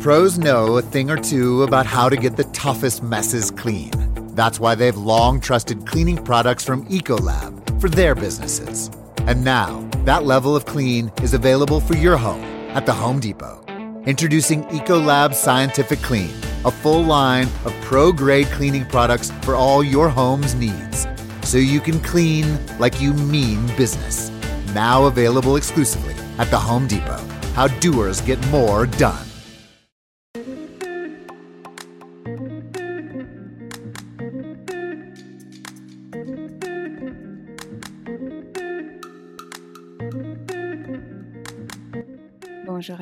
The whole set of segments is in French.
Pros know a thing or two about how to get the toughest messes clean. That's why they've long trusted cleaning products from Ecolab for their businesses. And now, that level of clean is available for your home at the Home Depot. Introducing Ecolab Scientific Clean, a full line of pro grade cleaning products for all your home's needs. So you can clean like you mean business. Now available exclusively at the Home Depot. How doers get more done.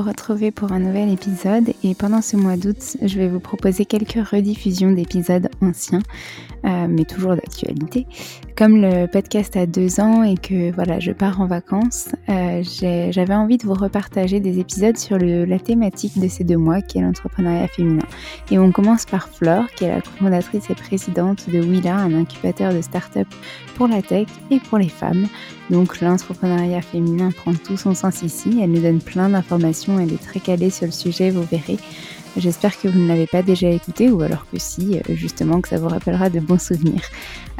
Retrouver pour un nouvel épisode. Et pendant ce mois d'août, je vais vous proposer quelques rediffusions d'épisodes anciens, euh, mais toujours d'actualité. Comme le podcast a deux ans et que voilà, je pars en vacances, euh, j'avais envie de vous repartager des épisodes sur la thématique de ces deux mois qui est l'entrepreneuriat féminin. Et on commence par Flore, qui est la fondatrice et présidente de Willa, un incubateur de start-up pour la tech et pour les femmes. Donc l'entrepreneuriat féminin prend tout son sens ici. Elle nous donne plein d'informations, elle est très calée sur le sujet, vous verrez. J'espère que vous ne l'avez pas déjà écouté ou alors que si, justement, que ça vous rappellera de bons souvenirs.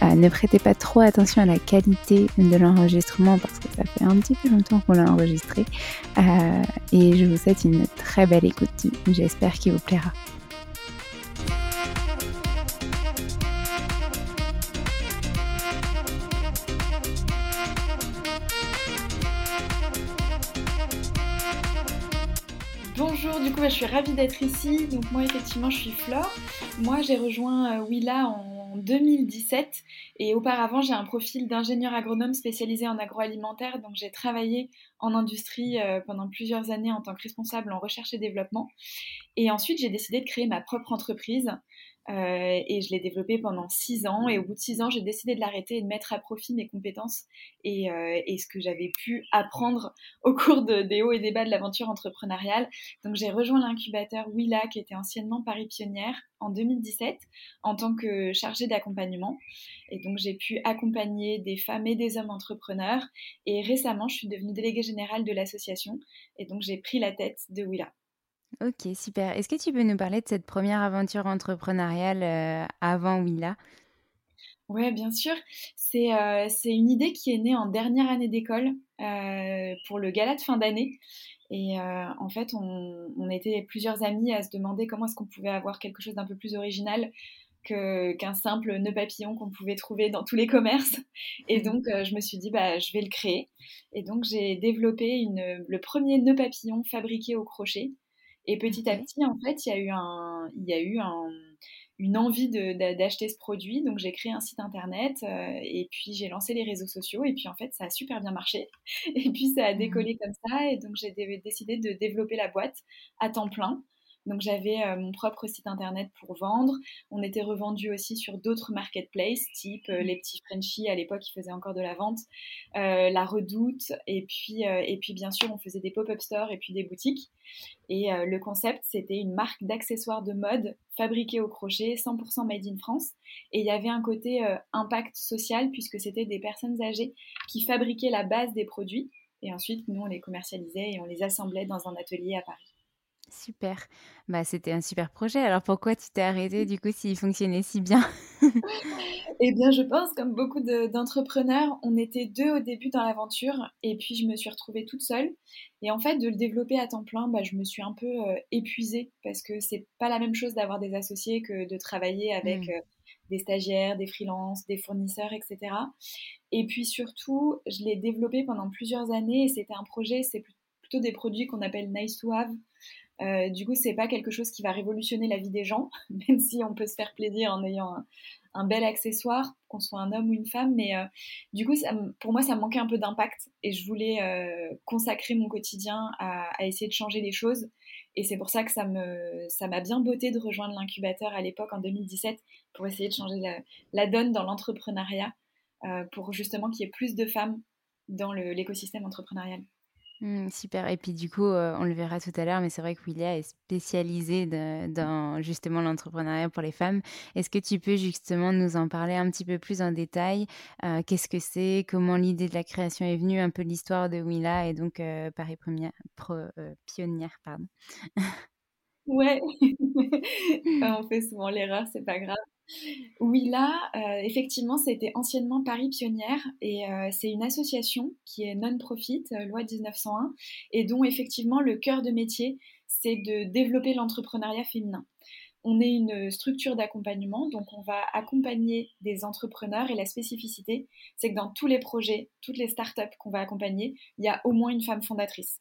ne prêtez pas trop attention à la qualité de l'enregistrement parce que ça fait un petit peu longtemps qu'on l'a enregistré. et je vous souhaite une très belle écoute. J'espère qu'il vous plaira. Je suis ravie d'être ici. Donc moi, effectivement, je suis Flore. Moi, j'ai rejoint euh, Willa en 2017 et auparavant, j'ai un profil d'ingénieur agronome spécialisé en agroalimentaire. Donc j'ai travaillé en industrie euh, pendant plusieurs années en tant que responsable en recherche et développement. Et ensuite, j'ai décidé de créer ma propre entreprise euh, et je l'ai développé pendant six ans. Et au bout de six ans, j'ai décidé de l'arrêter et de mettre à profit mes compétences et, euh, ce que j'avais pu apprendre au cours de, des hauts et des bas de l'aventure entrepreneuriale. Donc j'ai rejoint l'incubateur Willa, qui était anciennement Paris Pionnière, en 2017 en tant que chargée d'accompagnement. Et donc j'ai pu accompagner des femmes et des hommes entrepreneurs. Et récemment, je suis devenue déléguée générale de l'association. Et donc j'ai pris la tête de Willa. Ok, super. Est-ce que tu peux nous parler de cette première aventure entrepreneuriale euh, avant Willa? Oui, bien sûr. Euh, c'est une idée qui est née en dernière année d'école euh, pour le gala de fin d'année. Et en fait, on, était plusieurs amis à se demander comment est-ce qu'on pouvait avoir quelque chose d'un peu plus original qu'un simple nœud papillon qu'on pouvait trouver dans tous les commerces. Et donc, je me suis dit, bah, je vais le créer. Et donc, j'ai développé une, le premier nœud papillon fabriqué au crochet et petit à petit, en fait, il y a eu, un, il y a eu un, une envie d'acheter ce produit. Donc, j'ai créé un site internet euh, et puis j'ai lancé les réseaux sociaux. Et puis, en fait, ça a super bien marché. Et puis, ça a mmh. décollé comme ça. Et donc, j'ai décidé de développer la boîte à temps plein. Donc j'avais euh, mon propre site internet pour vendre. On était revendu aussi sur d'autres marketplaces, type euh, les petits Frenchies à l'époque qui faisaient encore de la vente, euh, la Redoute, et puis et puis bien sûr on faisait des pop-up stores et puis des boutiques. Et le concept c'était une marque d'accessoires de mode fabriquée au crochet, 100% made in France. Et il y avait un côté impact social puisque c'était des personnes âgées qui fabriquaient la base des produits. Et ensuite, nous, on les commercialisait et on les assemblait dans un atelier à Paris. Super. Bah, c'était un super projet. Alors pourquoi tu t'es arrêtée du coup s'il fonctionnait si bien? Eh bien, je pense, comme beaucoup d'entrepreneurs, on était deux au début dans l'aventure et puis je me suis retrouvée toute seule. Et en fait, de le développer à temps plein, bah, je me suis un peu euh, épuisée parce que c'est pas la même chose d'avoir des associés que de travailler avec mmh. euh, des stagiaires, des freelances, des fournisseurs, etc. Et puis surtout, je l'ai développé pendant plusieurs années et c'était un projet, c'est plutôt des produits qu'on appelle nice to have. Euh, du coup, c'est pas quelque chose qui va révolutionner la vie des gens, même si on peut se faire plaisir en ayant un, bel accessoire, qu'on soit un homme ou une femme. Mais euh, du coup, pour moi, ça manquait un peu d'impact et je voulais euh, consacrer mon quotidien à, essayer de changer les choses. Et c'est pour ça que ça m'a bien botté de rejoindre l'incubateur à l'époque en 2017 pour essayer de changer la, donne dans l'entrepreneuriat, pour justement qu'il y ait plus de femmes dans l'écosystème entrepreneurial. Mmh, super. Et puis du coup, euh, on le verra tout à l'heure, mais c'est vrai que Willia est spécialisée dans justement l'entrepreneuriat pour les femmes. Est-ce que tu peux justement nous en parler un petit peu plus en détail? Euh, Qu'est-ce que c'est? Comment l'idée de la création est venue? Un peu l'histoire de Willa et donc euh, Paris Première, Pionnière, pardon. Ouais, on fait souvent l'erreur, c'est pas grave. Oui, là, euh, effectivement, c'était anciennement Paris Pionnière et euh, c'est une association qui est non-profit, euh, loi 1901, et dont effectivement le cœur de métier, c'est de développer l'entrepreneuriat féminin. On est une structure d'accompagnement, donc on va accompagner des entrepreneurs et la spécificité, c'est que dans tous les projets, toutes les startups qu'on va accompagner, il y a au moins une femme fondatrice.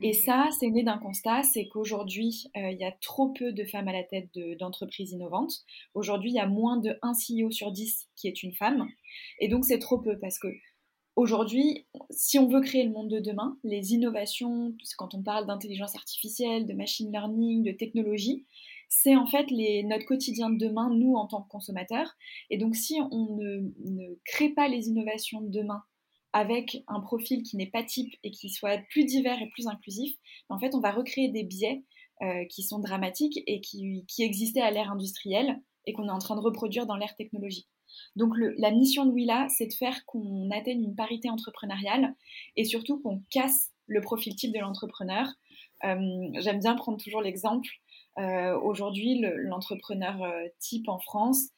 Et ça, c'est né d'un constat, c'est qu'aujourd'hui, euh, il y a trop peu de femmes à la tête d'entreprises innovantes. Aujourd'hui, il y a moins de 1 CEO sur 10 qui est une femme. Et donc, c'est trop peu parce que aujourd'hui, si on veut créer le monde de demain, les innovations, quand on parle d'intelligence artificielle, de machine learning, de technologie, c'est en fait les, notre quotidien de demain, nous en tant que consommateurs. Et donc, si on ne, ne crée pas les innovations de demain avec un profil qui n'est pas type et qui soit plus divers et plus inclusif, en fait, on va recréer des biais euh, qui sont dramatiques et qui, existaient à l'ère industrielle et qu'on est en train de reproduire dans l'ère technologique. Donc la mission de Willa, c'est de faire qu'on atteigne une parité entrepreneuriale et surtout qu'on casse le profil type de l'entrepreneur. Euh, j'aime bien prendre toujours l'exemple Aujourd'hui, l'entrepreneur type en France,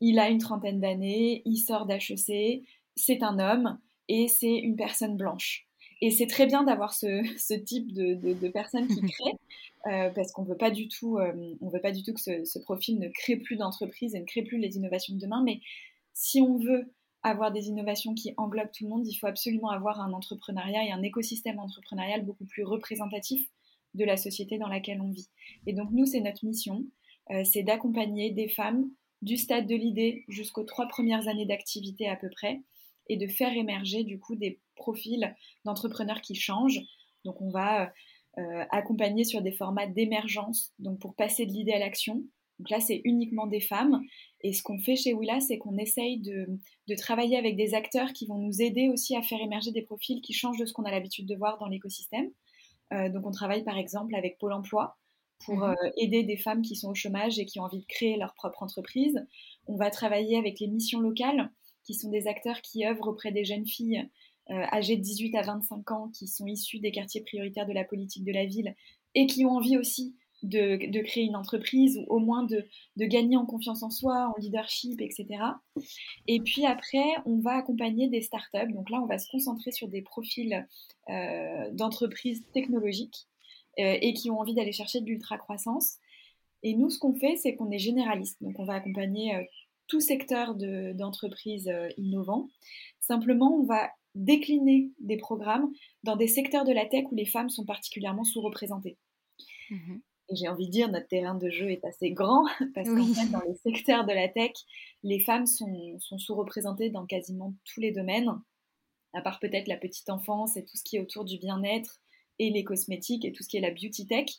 il a une trentaine d'années, il sort d'HEC, c'est un homme et c'est une personne blanche. Et c'est très bien d'avoir ce, type de, de, personnes qui créent, euh, parce qu'on veut pas du tout, euh, on veut pas du tout que ce, profil ne crée plus d'entreprises et ne crée plus les innovations de demain. Mais si on veut avoir des innovations qui englobent tout le monde, il faut absolument avoir un entrepreneuriat et un écosystème entrepreneurial beaucoup plus représentatif de la société dans laquelle on vit. Et donc nous, c'est notre mission, euh, c'est d'accompagner des femmes du stade de l'idée jusqu'aux trois premières années d'activité à peu près, et de faire émerger du coup des profils d'entrepreneurs qui changent. Donc on va euh, accompagner sur des formats d'émergence, donc pour passer de l'idée à l'action. Donc là, c'est uniquement des femmes. Et ce qu'on fait chez Willa, c'est qu'on essaye de, travailler avec des acteurs qui vont nous aider aussi à faire émerger des profils qui changent de ce qu'on a l'habitude de voir dans l'écosystème. Euh, donc on travaille par exemple avec Pôle Emploi pour mhm. euh, aider des femmes qui sont au chômage et qui ont envie de créer leur propre entreprise. On va travailler avec les missions locales qui sont des acteurs qui œuvrent auprès des jeunes filles euh, âgées de 18 à 25 ans, qui sont issues des quartiers prioritaires de la politique de la ville et qui ont envie aussi de, créer une entreprise ou au moins de, gagner en confiance en soi, en leadership, etc. Et puis après, on va accompagner des startups. Donc là, on va se concentrer sur des profils euh, d'entreprises technologiques euh, et qui ont envie d'aller chercher de l'ultra-croissance. Et nous, ce qu'on fait, c'est qu'on est généraliste. Donc on va accompagner tout secteur d'entreprises euh, innovants. Simplement, on va décliner des programmes dans des secteurs de la tech où les femmes sont particulièrement sous-représentées. Mhm. Et j'ai envie de dire, notre terrain de jeu est assez grand parce qu'en fait, dans les secteurs de la tech, les femmes sont, sont sous-représentées dans quasiment tous les domaines, à part peut-être la petite enfance et tout ce qui est autour du bien-être et les cosmétiques et tout ce qui est la beauty tech.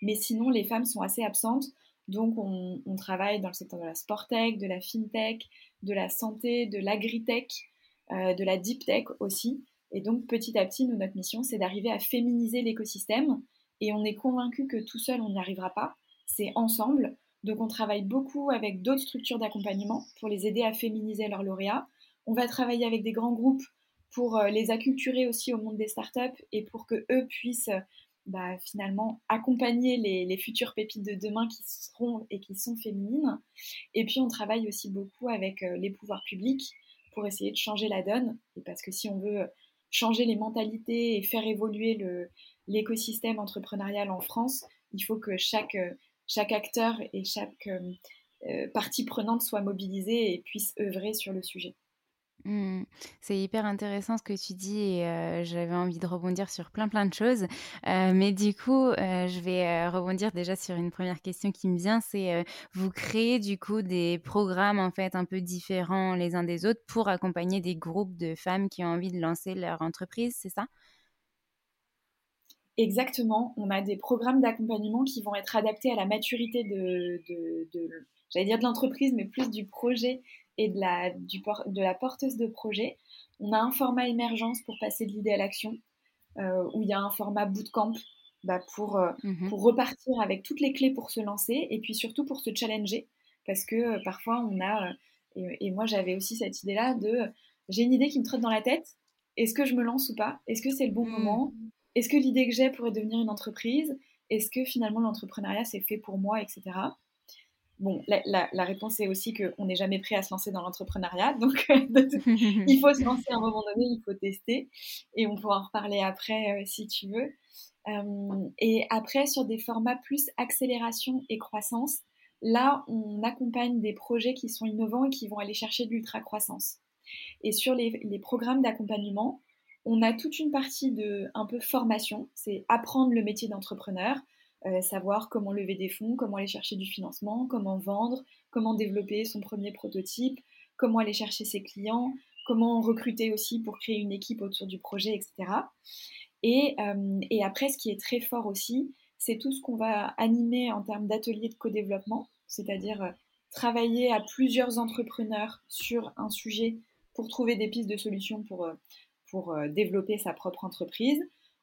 Mais sinon, les femmes sont assez absentes. Donc, on, travaille dans le secteur de la sport tech, de la fintech, de la santé, de l'agritech, euh, de la deep tech aussi. Et donc, petit à petit, notre mission, c'est d'arriver à féminiser l'écosystème. Et on est convaincu que tout seul, on n'y arrivera pas. C'est ensemble. Donc, on travaille beaucoup avec d'autres structures d'accompagnement pour les aider à féminiser leurs lauréats. On va travailler avec des grands groupes pour euh, les acculturer aussi au monde des startups et pour que eux puissent bah, finalement accompagner les, les, futures pépites de demain qui seront et qui sont féminines. Et puis on travaille aussi beaucoup avec euh, les pouvoirs publics pour essayer de changer la donne. Et parce que si on veut changer les mentalités et faire évoluer l'écosystème entrepreneurial en France, il faut que chaque, chaque acteur et chaque euh, partie prenante soit mobilisée et puisse œuvrer sur le sujet. Mmh. C'est hyper intéressant ce que tu dis et j'avais envie de rebondir sur plein plein de choses. mais du coup, je vais rebondir déjà sur une première question qui me vient, c'est vous créez du coup des programmes en fait un peu différents les uns des autres pour accompagner des groupes de femmes qui ont envie de lancer leur entreprise, c'est ça? Exactement, on a des programmes d'accompagnement qui vont être adaptés à la maturité de j'allais dire de l'entreprise, mais plus du projet et de la, du de la porteuse de projet. On a un format émergence pour passer de l'idée à l'action, euh, où il y a un format bootcamp bah, pour, euh, mhm. pour repartir avec toutes les clés pour se lancer et puis surtout pour se challenger. Parce que euh, parfois, on a, et, moi j'avais aussi cette idée-là de j'ai une idée qui me trotte dans la tête, est-ce que je me lance ou pas? Est-ce que c'est le bon mhm. moment? Est-ce que l'idée que j'ai pourrait devenir une entreprise? Est-ce que finalement l'entrepreneuriat c'est fait pour moi, etc. Bon, la, réponse est aussi qu'on n'est jamais prêt à se lancer dans l'entrepreneuriat. Donc, il faut se lancer à un moment donné, il faut tester. Et on pourra en reparler après euh, si tu veux. Euh, et après, sur des formats plus accélération et croissance, là, on accompagne des projets qui sont innovants et qui vont aller chercher de l'ultra-croissance. Et sur les, les programmes d'accompagnement, on a toute une partie de un peu formation, c'est apprendre le métier d'entrepreneur, euh, savoir comment lever des fonds, comment aller chercher du financement, comment vendre, comment développer son premier prototype, comment aller chercher ses clients, comment recruter aussi pour créer une équipe autour du projet, etc. Et, euh, et après, ce qui est très fort aussi, c'est tout ce qu'on va animer en termes d'ateliers de co-développement, c'est-à-dire euh, travailler à plusieurs entrepreneurs sur un sujet pour trouver des pistes de solutions pour, pour développer sa propre entreprise.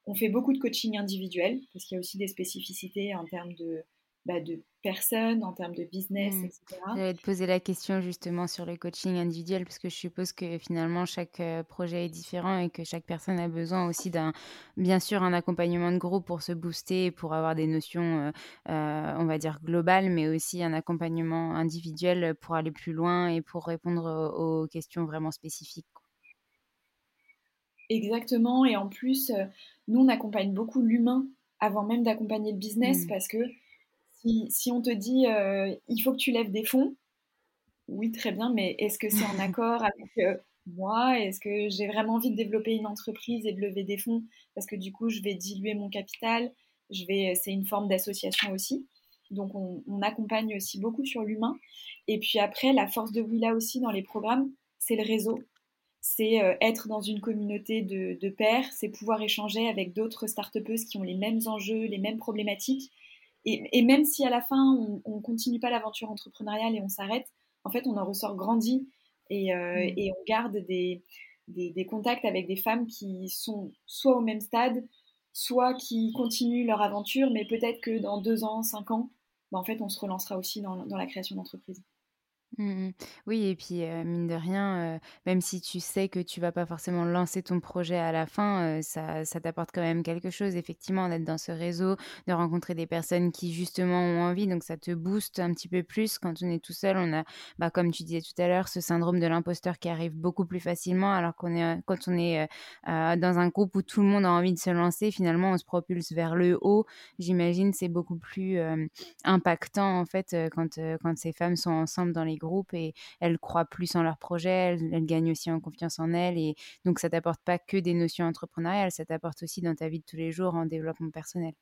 On fait beaucoup de coaching individuel parce qu'il y a aussi des spécificités en termes de, bah, de personnes, en termes de business, mmh. etc. J'allais te poser la question justement sur le coaching individuel, parce que je suppose que finalement chaque projet est différent et que chaque personne a besoin aussi d'un, bien sûr, un accompagnement de groupe pour se booster, pour avoir des notions, on va dire, globales, mais aussi un accompagnement individuel pour aller plus loin et pour répondre aux, questions vraiment spécifiques. Exactement, et en plus, nous, on accompagne beaucoup l'humain avant même d'accompagner le business, mmh. parce que si, on te dit euh, il faut que tu lèves des fonds, oui, très bien, mais est-ce que c'est en accord avec euh, moi? Est-ce que j'ai vraiment envie de développer une entreprise et de lever des fonds Parce que du coup, je vais diluer mon capital. Je vais, c'est une forme d'association aussi. Donc, on, accompagne aussi beaucoup sur l'humain. Et puis après, la force de Willa aussi dans les programmes, c'est le réseau. C'est euh, être dans une communauté de, de pairs, c'est pouvoir échanger avec d'autres start qui ont les mêmes enjeux, les mêmes problématiques et, même si à la fin, on ne continue pas l'aventure entrepreneuriale et on s'arrête, en fait, on en ressort grandi et, euh, mm. on garde des, contacts avec des femmes qui sont soit au même stade, soit qui continuent leur aventure, mais peut-être que dans deux ans, cinq ans, bah, en fait, on se relancera aussi dans la création d'entreprise. Mmh oui et puis, mine de rien, même si tu sais que tu vas pas forcément lancer ton projet à la fin, ça ça t'apporte quand même quelque chose effectivement d'être dans ce réseau, de rencontrer des personnes qui justement ont envie donc ça te booste un petit peu plus. Quand on est tout seul, on a, bah, comme tu disais tout à l'heure, ce syndrome de l'imposteur qui arrive beaucoup plus facilement alors qu'on est, quand on est, dans un groupe où tout le monde a envie de se lancer, finalement on se propulse vers le haut. J'imagine c'est beaucoup plus, impactant en fait, quand, quand ces femmes sont ensemble dans les groupe et elles croient plus en leur projet, elles, gagnent aussi en confiance en elles. Et donc, ça t'apporte pas que des notions entrepreneuriales, ça t'apporte aussi dans ta vie de tous les jours en développement personnel.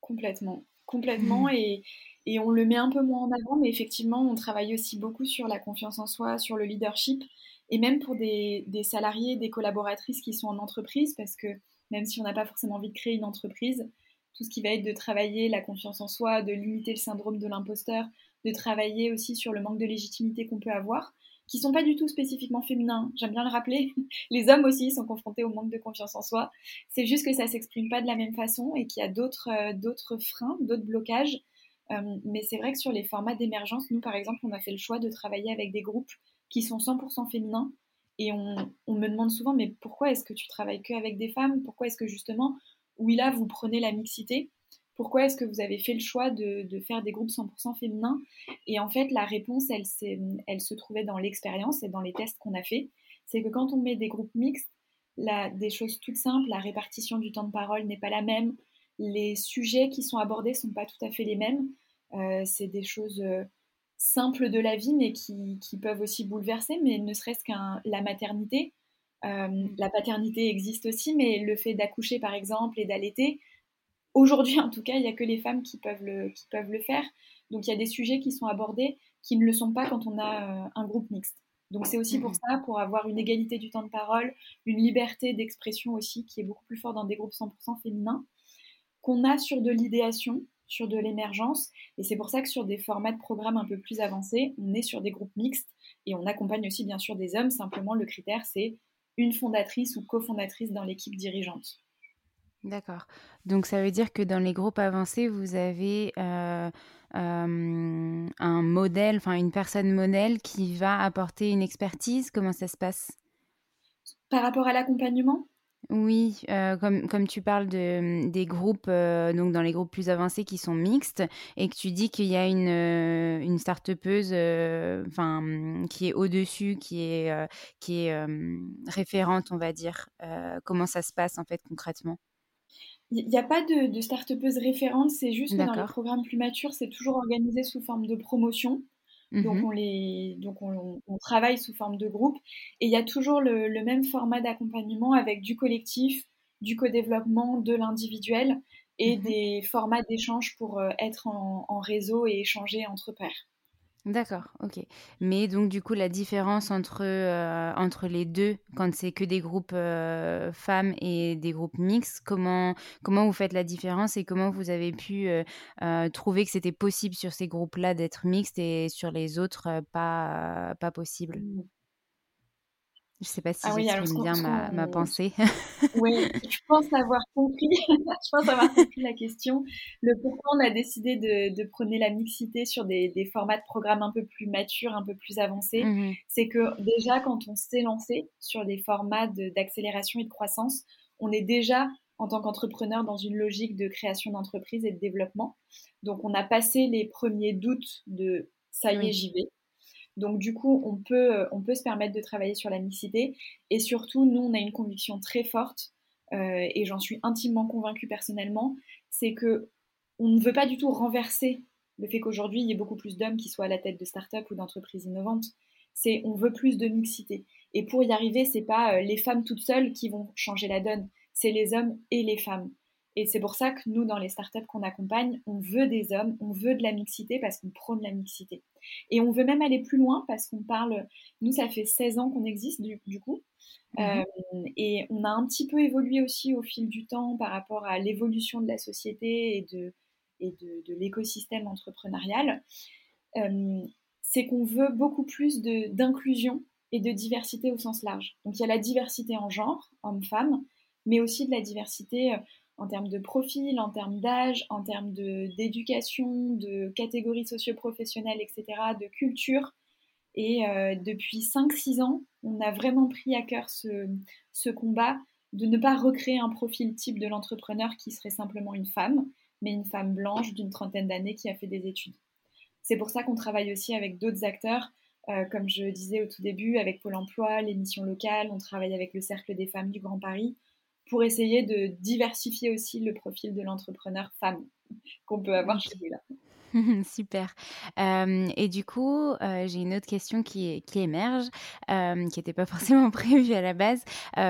Complètement, complètement. Et, et on le met un peu moins en avant, mais effectivement, on travaille aussi beaucoup sur la confiance en soi, sur le leadership, et même pour des, des salariés, des collaboratrices qui sont en entreprise, parce que même si on n'a pas forcément envie de créer une entreprise, tout ce qui va être de travailler la confiance en soi, de limiter le syndrome de l'imposteur, de travailler aussi sur le manque de légitimité qu'on peut avoir, qui sont pas du tout spécifiquement féminins. J'aime bien le rappeler. Les hommes aussi sont confrontés au manque de confiance en soi. C'est juste que ça s'exprime pas de la même façon et qu'il y a d'autres euh, freins, d'autres blocages. Euh, mais c'est vrai que sur les formats d'émergence, nous par exemple, on a fait le choix de travailler avec des groupes qui sont 100% féminins. Et on, on, me demande souvent, mais pourquoi est-ce que tu travailles que avec des femmes? Pourquoi est-ce que justement, oui là, vous prenez la mixité? Pourquoi est-ce que vous avez fait le choix de, faire des groupes 100% féminins? Et en fait, la réponse, elle, se trouvait dans l'expérience et dans les tests qu'on a fait. C'est que quand on met des groupes mixtes, des choses toutes simples, la répartition du temps de parole n'est pas la même, les sujets qui sont abordés sont pas tout à fait les mêmes. Euh, c'est des choses euh, simples de la vie, mais qui, peuvent aussi bouleverser, mais ne serait-ce qu'un la maternité. Euh, la paternité existe aussi, mais le fait d'accoucher, par exemple, et d'allaiter, Aujourd'hui, en tout cas, il n'y a que les femmes qui peuvent, le, qui peuvent le faire. Donc, il y a des sujets qui sont abordés qui ne le sont pas quand on a euh, un groupe mixte. Donc, c'est aussi pour mhm. ça, pour avoir une égalité du temps de parole, une liberté d'expression aussi qui est beaucoup plus forte dans des groupes 100% féminins, qu'on a sur de l'idéation, sur de l'émergence. Et c'est pour ça que sur des formats de programmes un peu plus avancés, on est sur des groupes mixtes et on accompagne aussi bien sûr des hommes. Simplement, le critère, c'est une fondatrice ou cofondatrice dans l'équipe dirigeante. D'accord. Donc ça veut dire que dans les groupes avancés, vous avez euh, euh, un modèle, enfin une personne modèle qui va apporter une expertise. Comment ça se passe? Par rapport à l'accompagnement? Oui, euh, comme, comme tu parles de, des groupes, donc dans les groupes plus avancés qui sont mixtes, et que tu dis qu'il y a une, une start-upeuse enfin, qui est au-dessus, qui est, qui est référente, on va dire. comment ça se passe en fait concrètement? Il n'y a pas de, de start-upeuse référente, c'est juste que dans les programmes plus matures, c'est toujours organisé sous forme de promotion. Donc, mmh on, les, donc on, travaille sous forme de groupe. Et il y a toujours le, même format d'accompagnement avec du collectif, du co-développement, de l'individuel et mmh des formats d'échange pour euh, être en, en, réseau et échanger entre pairs. D'accord, OK. Mais donc du coup, la différence entre, euh, les deux, quand c'est que des groupes euh, femmes et des groupes mixtes, comment, comment vous faites la différence et comment vous avez pu euh, trouver que c'était possible sur ces groupes-là d'être mixtes et sur les autres pas, pas possible? Je ne sais pas si ah j'exprime bien ma, ma, pensée. oui, je pense avoir compris. je pense avoir compris la question. Le pourquoi on a décidé de, de prôner la mixité sur des, des, formats de programmes un peu plus matures, un peu plus avancés, mmh c'est que déjà quand on s'est lancé sur des formats d'accélération et de croissance, on est déjà en tant qu'entrepreneur dans une logique de création d'entreprise et de développement. Donc on a passé les premiers doutes de ça y est, j'y vais. Donc du coup, on peut, euh, on peut se permettre de travailler sur la mixité. Et surtout, nous, on a une conviction très forte, euh, et j'en suis intimement convaincue personnellement, c'est que on ne veut pas du tout renverser le fait qu'aujourd'hui, il y ait beaucoup plus d'hommes qui soient à la tête de start-up ou d'entreprises innovantes. C'est on veut plus de mixité. Et pour y arriver, c'est pas euh, les femmes toutes seules qui vont changer la donne, c'est les hommes et les femmes. Et c'est pour ça que nous, dans les startups qu'on accompagne, on veut des hommes, on veut de la mixité parce qu'on prône la mixité. Et on veut même aller plus loin parce qu'on parle, nous, ça fait 16 ans qu'on existe du, coup. Mhm. Euh, et on a un petit peu évolué aussi au fil du temps par rapport à l'évolution de la société et de, et de, l'écosystème entrepreneurial. Euh, c'est qu'on veut beaucoup plus d'inclusion et de diversité au sens large. Donc il y a la diversité en genre, hommes-femmes, mais aussi de la diversité euh, en termes de profil, en termes d'âge, en termes d'éducation, de, catégories socio-professionnelles, etc., de culture. Et euh, depuis 5-6 ans, on a vraiment pris à cœur ce, ce, combat de ne pas recréer un profil type de l'entrepreneur qui serait simplement une femme, mais une femme blanche d'une trentaine d'années qui a fait des études. C'est pour ça qu'on travaille aussi avec d'autres acteurs, euh, comme je disais au tout début, avec Pôle Emploi, les missions locales, on travaille avec le Cercle des femmes du Grand Paris pour essayer de diversifier aussi le profil de l'entrepreneur femme qu'on peut avoir chez lui là. Super. et du coup, j'ai une autre question qui, qui émerge, qui n'était pas forcément prévue à la base.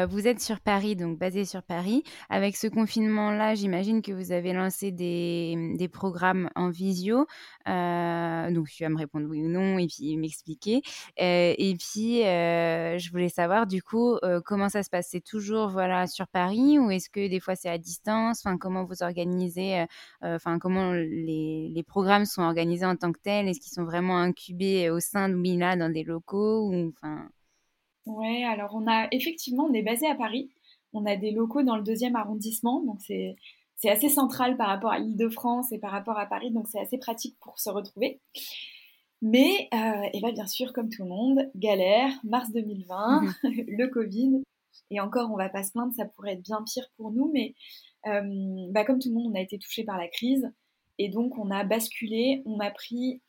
vous êtes sur Paris, donc basé sur Paris. Avec ce confinement-là, j'imagine que vous avez lancé des, des programmes en visio. donc, tu vas me répondre oui ou non et puis m'expliquer. et puis, je voulais savoir, du coup, comment ça se passe? C'est toujours voilà, sur Paris ou est-ce que des fois c'est à distance? Enfin, comment vous organisez Enfin, comment les, les programmes sont organisés en tant que tels? Est-ce qu'ils sont vraiment incubés au sein de Mila dans des locaux ou, enfin... Ouais, alors on a effectivement, on est basé à Paris. On a des locaux dans le deuxième arrondissement, donc c'est c'est assez central par rapport à l'Île-de-France et par rapport à Paris, donc c'est assez pratique pour se retrouver. Mais, euh, et là, bien sûr, comme tout le monde, galère, mars 2020, mhm. le Covid, et encore, on va pas se plaindre, ça pourrait être bien pire pour nous, mais euh, bah, comme tout le monde, on a été touché par la crise. Et donc, on a basculé, on a pris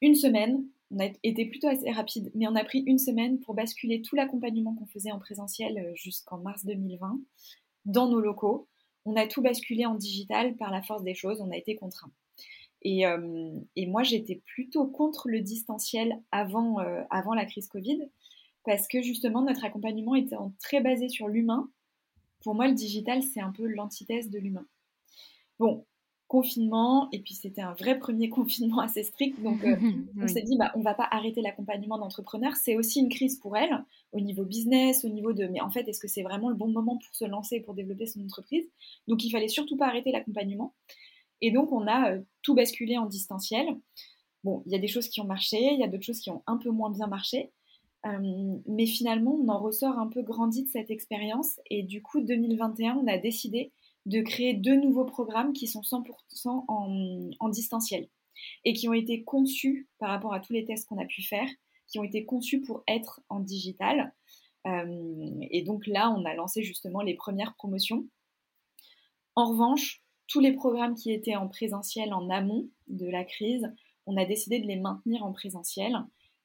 une semaine, on a été plutôt assez rapide, mais on a pris une semaine pour basculer tout l'accompagnement qu'on faisait en présentiel euh, jusqu'en mars 2020 dans nos locaux. On a tout basculé en digital par la force des choses, on a été contraints. Et, euh, moi, j'étais plutôt contre le distanciel avant, euh, avant la crise Covid, parce que justement, notre accompagnement était très basé sur l'humain. Pour moi, le digital, c'est un peu l'antithèse de l'humain. Bon, confinement, et puis c'était un vrai premier confinement assez strict, donc euh, on s'est dit, bah, on va pas arrêter l'accompagnement d'entrepreneurs, c'est aussi une crise pour elle, au niveau business, au niveau de, mais en fait, est-ce que c'est vraiment le bon moment pour se lancer, pour développer son entreprise? Donc il fallait surtout pas arrêter l'accompagnement. Et donc on a euh, tout basculé en distanciel. Bon, il y a des choses qui ont marché, il y a d'autres choses qui ont un peu moins bien marché. Euh, mais finalement, on en ressort un peu grandi de cette expérience. Et du coup, 2021, on a décidé de créer deux nouveaux programmes qui sont 100% en, distanciel et qui ont été conçus par rapport à tous les tests qu'on a pu faire, qui ont été conçus pour être en digital. Euh, et donc là, on a lancé justement les premières promotions. En revanche, tous les programmes qui étaient en présentiel en amont de la crise, on a décidé de les maintenir en présentiel.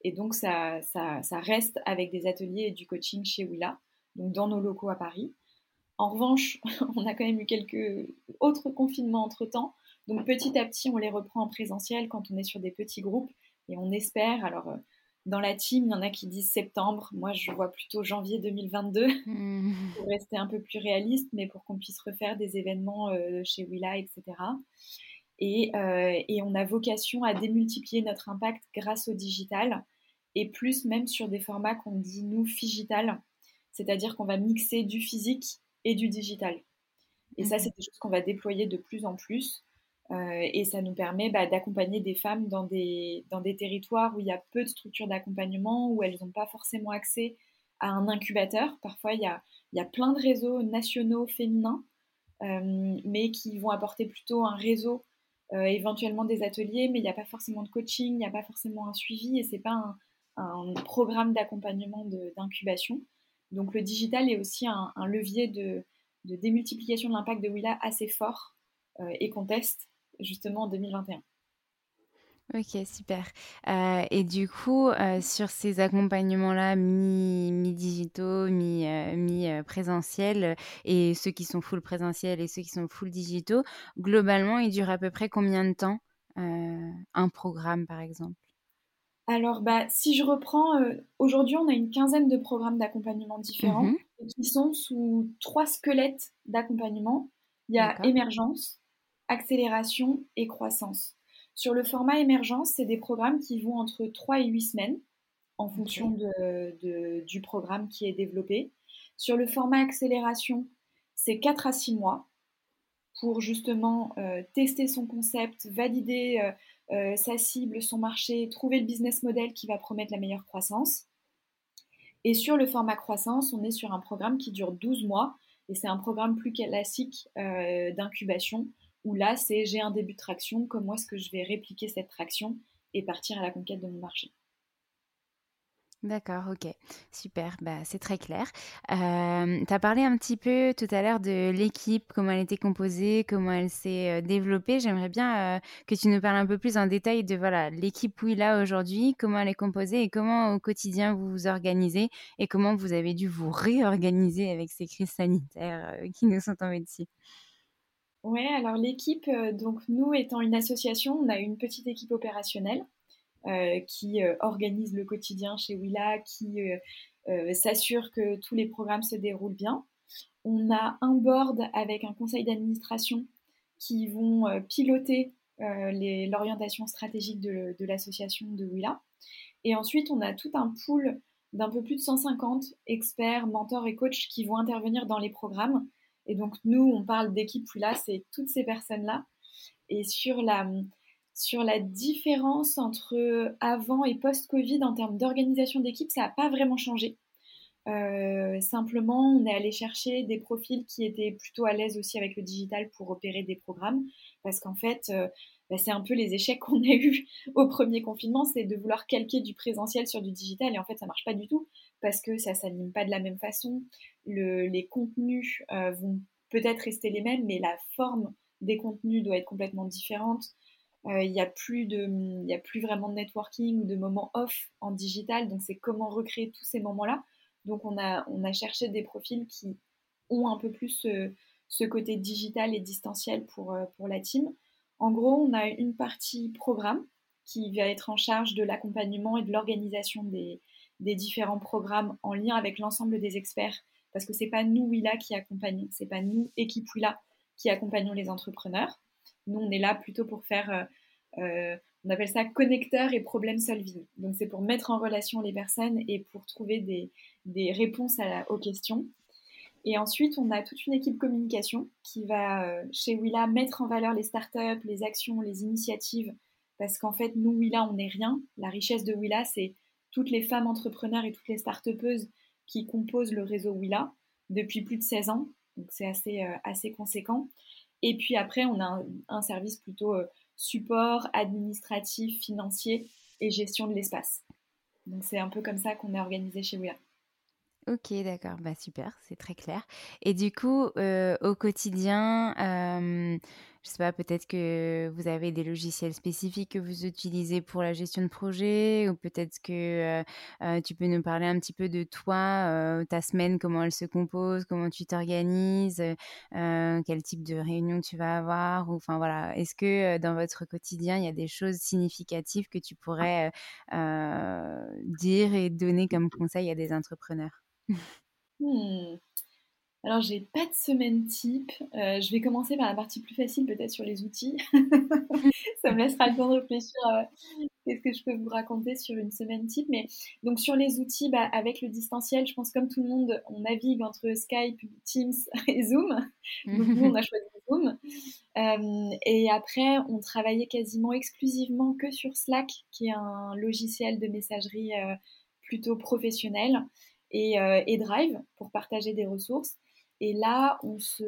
Et donc ça, ça, ça reste avec des ateliers et du coaching chez Willa, donc dans nos locaux à Paris. En revanche, on a quand même eu quelques autres confinements entre-temps. Donc petit à petit, on les reprend en présentiel quand on est sur des petits groupes. Et on espère, alors euh, dans la team, il y en a qui disent septembre. Moi, je vois plutôt janvier 2022 mmh. pour rester un peu plus réaliste, mais pour qu'on puisse refaire des événements euh, chez Willa, etc. Et, euh, et, on a vocation à démultiplier notre impact grâce au digital et plus même sur des formats qu'on dit nous figital, c'est-à-dire qu'on va mixer du physique et du digital. Et ça, mhm. c'est des choses qu'on va déployer de plus en plus. Euh, et ça nous permet bah, d'accompagner des femmes dans des, dans des territoires où il y a peu de structures d'accompagnement, où elles n'ont pas forcément accès à un incubateur. Parfois, il y a, y a plein de réseaux nationaux féminins, mais qui vont apporter plutôt un réseau, éventuellement des ateliers, mais il n'y a pas forcément de coaching, il n'y a pas forcément un suivi et c'est pas un, un programme d'accompagnement d'incubation. Donc le digital est aussi un, levier de, démultiplication de l'impact de Willa assez fort euh, et qu'on teste justement en 2021. Ok, super. Euh, et du coup, euh, sur ces accompagnements-là, mi-digitaux, mi-présentiels, et ceux qui sont full présentiels et ceux qui sont full digitaux, globalement, ils durent à peu près combien de temps un programme, par exemple? Alors, bah, si je reprends, euh, aujourd'hui, on a une quinzaine de programmes d'accompagnement différents mhm. qui sont sous trois squelettes d'accompagnement. Il y a émergence, accélération et croissance. Sur le format émergence, c'est des programmes qui vont entre 3 et 8 semaines en fonction du programme qui est développé. Sur le format accélération, c'est 4 à 6 mois pour justement euh, tester son concept, valider euh, euh, sa cible, son marché, trouver le business model qui va promettre la meilleure croissance. Et sur le format croissance, on est sur un programme qui dure 12 mois et c'est un programme plus classique euh, d'incubation où là, c'est j'ai un début de traction, comment est-ce que je vais répliquer cette traction et partir à la conquête de mon marché? D'accord, ok, super, bah, c'est très clair. Euh, tu as parlé un petit peu tout à l'heure de l'équipe, comment elle était composée, comment elle s'est euh, développée. J'aimerais bien euh, que tu nous parles un peu plus en détail de voilà l'équipe Willa aujourd'hui, comment elle est composée et comment au quotidien vous vous organisez et comment vous avez dû vous réorganiser avec ces crises sanitaires qui nous sont tombées dessus. Oui, alors l'équipe, donc nous étant une association, on a une petite équipe opérationnelle euh, qui euh, organise le quotidien chez Willa, qui euh, s'assure que tous les programmes se déroulent bien. On a un board avec un conseil d'administration qui vont piloter l'orientation stratégique de, l'association de Willa. Et ensuite, on a tout un pool d'un peu plus de 150 experts, mentors et coachs qui vont intervenir dans les programmes. Et donc, nous, on parle d'équipe Willa, c'est toutes ces personnes-là. Et sur la, sur la différence entre avant et post-Covid en termes d'organisation d'équipe, ça n'a pas vraiment changé. Euh, simplement, on est allé chercher des profils qui étaient plutôt à l'aise aussi avec le digital pour opérer des programmes, parce qu'en fait, euh, bah, c'est un peu les échecs qu'on a eus au premier confinement, c'est de vouloir calquer du présentiel sur du digital, et en fait, ça marche pas du tout, parce que ça s'anime pas de la même façon. les contenus euh, vont peut-être rester les mêmes, mais la forme des contenus doit être complètement différente. Euh, il n'y a, plus a plus vraiment de networking ou de moments off en digital. Donc, c'est comment recréer tous ces moments-là. Donc, on a, on a cherché des profils qui ont un peu plus ce, côté digital et distanciel pour, euh, pour la team. En gros, on a une partie programme qui va être en charge de l'accompagnement et de l'organisation des, des, différents programmes en lien avec l'ensemble des experts. Parce que c'est pas nous, Willa, qui accompagnons, c'est pas nous, équipe Willa, qui accompagnons les entrepreneurs. Nous, on est là plutôt pour faire, euh, euh, on appelle ça connecteur et problème solving. Donc, c'est pour mettre en relation les personnes et pour trouver des, réponses aux questions. Et ensuite, on a toute une équipe communication qui va, euh, chez Willa, mettre en valeur les startups, les actions, les initiatives. Parce qu'en fait, nous, Willa, on n'est rien. La richesse de Willa, c'est toutes les femmes entrepreneurs et toutes les startupeuses qui composent le réseau Willa depuis plus de 16 ans. Donc, c'est assez, assez conséquent. Et puis après, on a un, service plutôt euh, support, administratif, financier et gestion de l'espace. Donc c'est un peu comme ça qu'on est organisé chez Wea. Ok, d'accord, bah super, c'est très clair. Et du coup, euh, au quotidien, euh, je pas, peut-être que vous avez des logiciels spécifiques que vous utilisez pour la gestion de projet, ou peut-être que euh, tu peux nous parler un petit peu de toi, ta semaine, comment elle se compose, comment tu t'organises, quel type de réunion tu vas avoir, enfin voilà, est-ce que dans votre quotidien il y a des choses significatives que tu pourrais dire et donner comme conseil à des entrepreneurs? Hmm. Alors, j'ai pas de semaine type. Euh, je vais commencer par la partie plus facile, peut-être sur les outils. Ça me laissera le temps de réfléchir à qu'est-ce que je peux vous raconter sur une semaine type. Mais donc, sur les outils, bah, avec le distanciel, je pense comme tout le monde, on navigue entre Skype, Teams et Zoom. Donc, nous, on a choisi Zoom. Euh, et après, on travaillait quasiment exclusivement que sur Slack, qui est un logiciel de messagerie euh, plutôt professionnel. et, et Drive pour partager des ressources. Et là, on se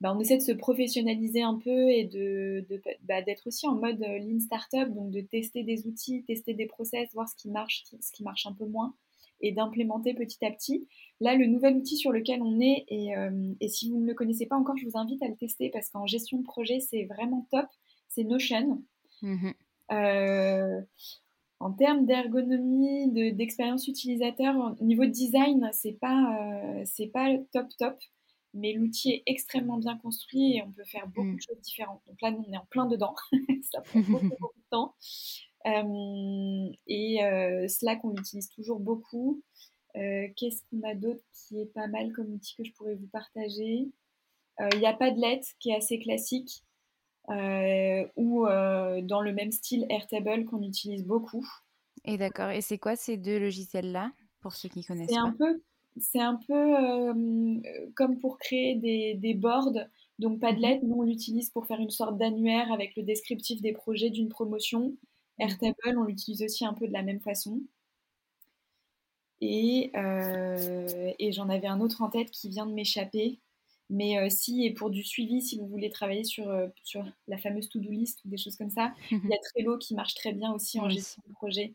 bah, on essaie de se professionnaliser un peu et de, bah, d'être aussi en mode euh, lean startup, donc de tester des outils, tester des process, voir ce qui marche, ce qui marche un peu moins, et d'implémenter petit à petit. Là, le nouvel outil sur lequel on est, et, euh, si vous ne le connaissez pas encore, je vous invite à le tester parce qu'en gestion de projet, c'est vraiment top. C'est Notion. Mmh euh, en termes d'ergonomie, d'expérience utilisateur, au niveau de design, c'est pas, c'est pas top top mais l'outil est extrêmement bien construit et on peut faire beaucoup de mm. choses différentes. Donc là, nous, on est en plein dedans. ça prend beaucoup, beaucoup de temps. Euh, et euh, Slack, on l'utilise toujours beaucoup. Euh, qu'est-ce qu'on a d'autre qui est pas mal comme outil que je pourrais vous partager? Il y a Padlet qui est assez classique. Ou dans le même style Airtable qu'on utilise beaucoup. Et d'accord. Et c'est quoi ces deux logiciels-là pour ceux qui connaissent C'est un peu c'est un peu euh, comme pour créer des, boards. Donc Padlet, mhm. nous on l'utilise pour faire une sorte d'annuaire avec le descriptif des projets d'une promotion. Mhm. Airtable, on l'utilise aussi un peu de la même façon. Et, euh, et j'en avais un autre en tête qui vient de m'échapper. Mais euh, si, et pour du suivi, si vous voulez travailler sur, sur la fameuse to-do list ou des choses comme ça, il y a Trello qui marche très bien aussi en gestion de projet.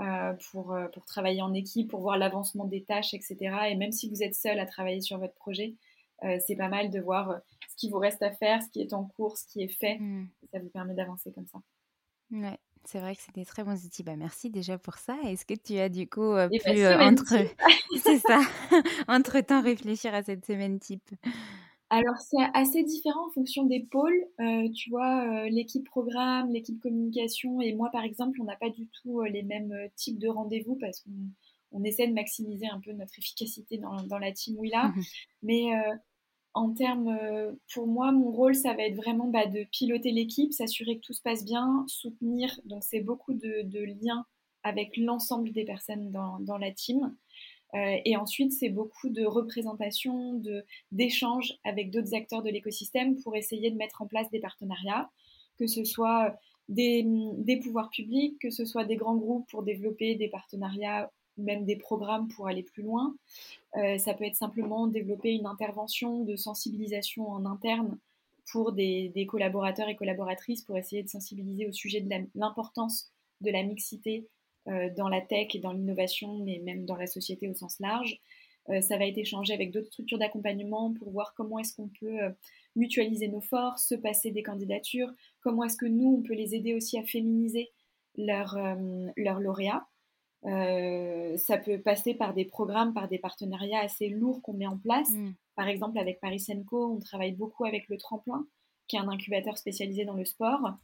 Euh, pour, euh, pour travailler en équipe, pour voir l'avancement des tâches, etc. Et même si vous êtes seul à travailler sur votre projet, euh, c'est pas mal de voir ce qui vous reste à faire, ce qui est en cours, ce qui est fait. Mmh. Ça vous permet d'avancer comme ça. Ouais. C'est vrai que c'est des très bons outils. Bah, merci déjà pour ça. Est-ce que tu as du coup eh pu ben, entre c'est ça entre temps réfléchir à cette semaine type alors, c'est assez différent en fonction des pôles. Euh, tu vois, euh, l'équipe programme, l'équipe communication et moi, par exemple, on n'a pas du tout euh, les mêmes types de rendez-vous parce qu'on essaie de maximiser un peu notre efficacité dans, la team Willa. Mmh Mais en termes, pour moi, mon rôle, ça va être vraiment bah, de piloter l'équipe, s'assurer que tout se passe bien, soutenir. Donc, c'est beaucoup de, liens avec l'ensemble des personnes dans la team. Euh, et ensuite, c'est beaucoup de représentation, de, d'échanges avec d'autres acteurs de l'écosystème pour essayer de mettre en place des partenariats, que ce soit des, des, pouvoirs publics, que ce soit des grands groupes pour développer des partenariats, même des programmes pour aller plus loin. Euh, ça peut être simplement développer une intervention de sensibilisation en interne pour des, collaborateurs et collaboratrices pour essayer de sensibiliser au sujet de l'importance de la mixité euh, dans la tech et dans l'innovation, mais même dans la société au sens large. Euh, ça va être échangé avec d'autres structures d'accompagnement pour voir comment est-ce qu'on peut mutualiser nos forces, se passer des candidatures, comment est-ce que nous, on peut les aider aussi à féminiser leurs leur lauréats. Ça peut passer par des programmes, par des partenariats assez lourds qu'on met en place. Mm. Par exemple, avec Paris Senco, on travaille beaucoup avec le Tremplin, qui est un incubateur spécialisé dans le sport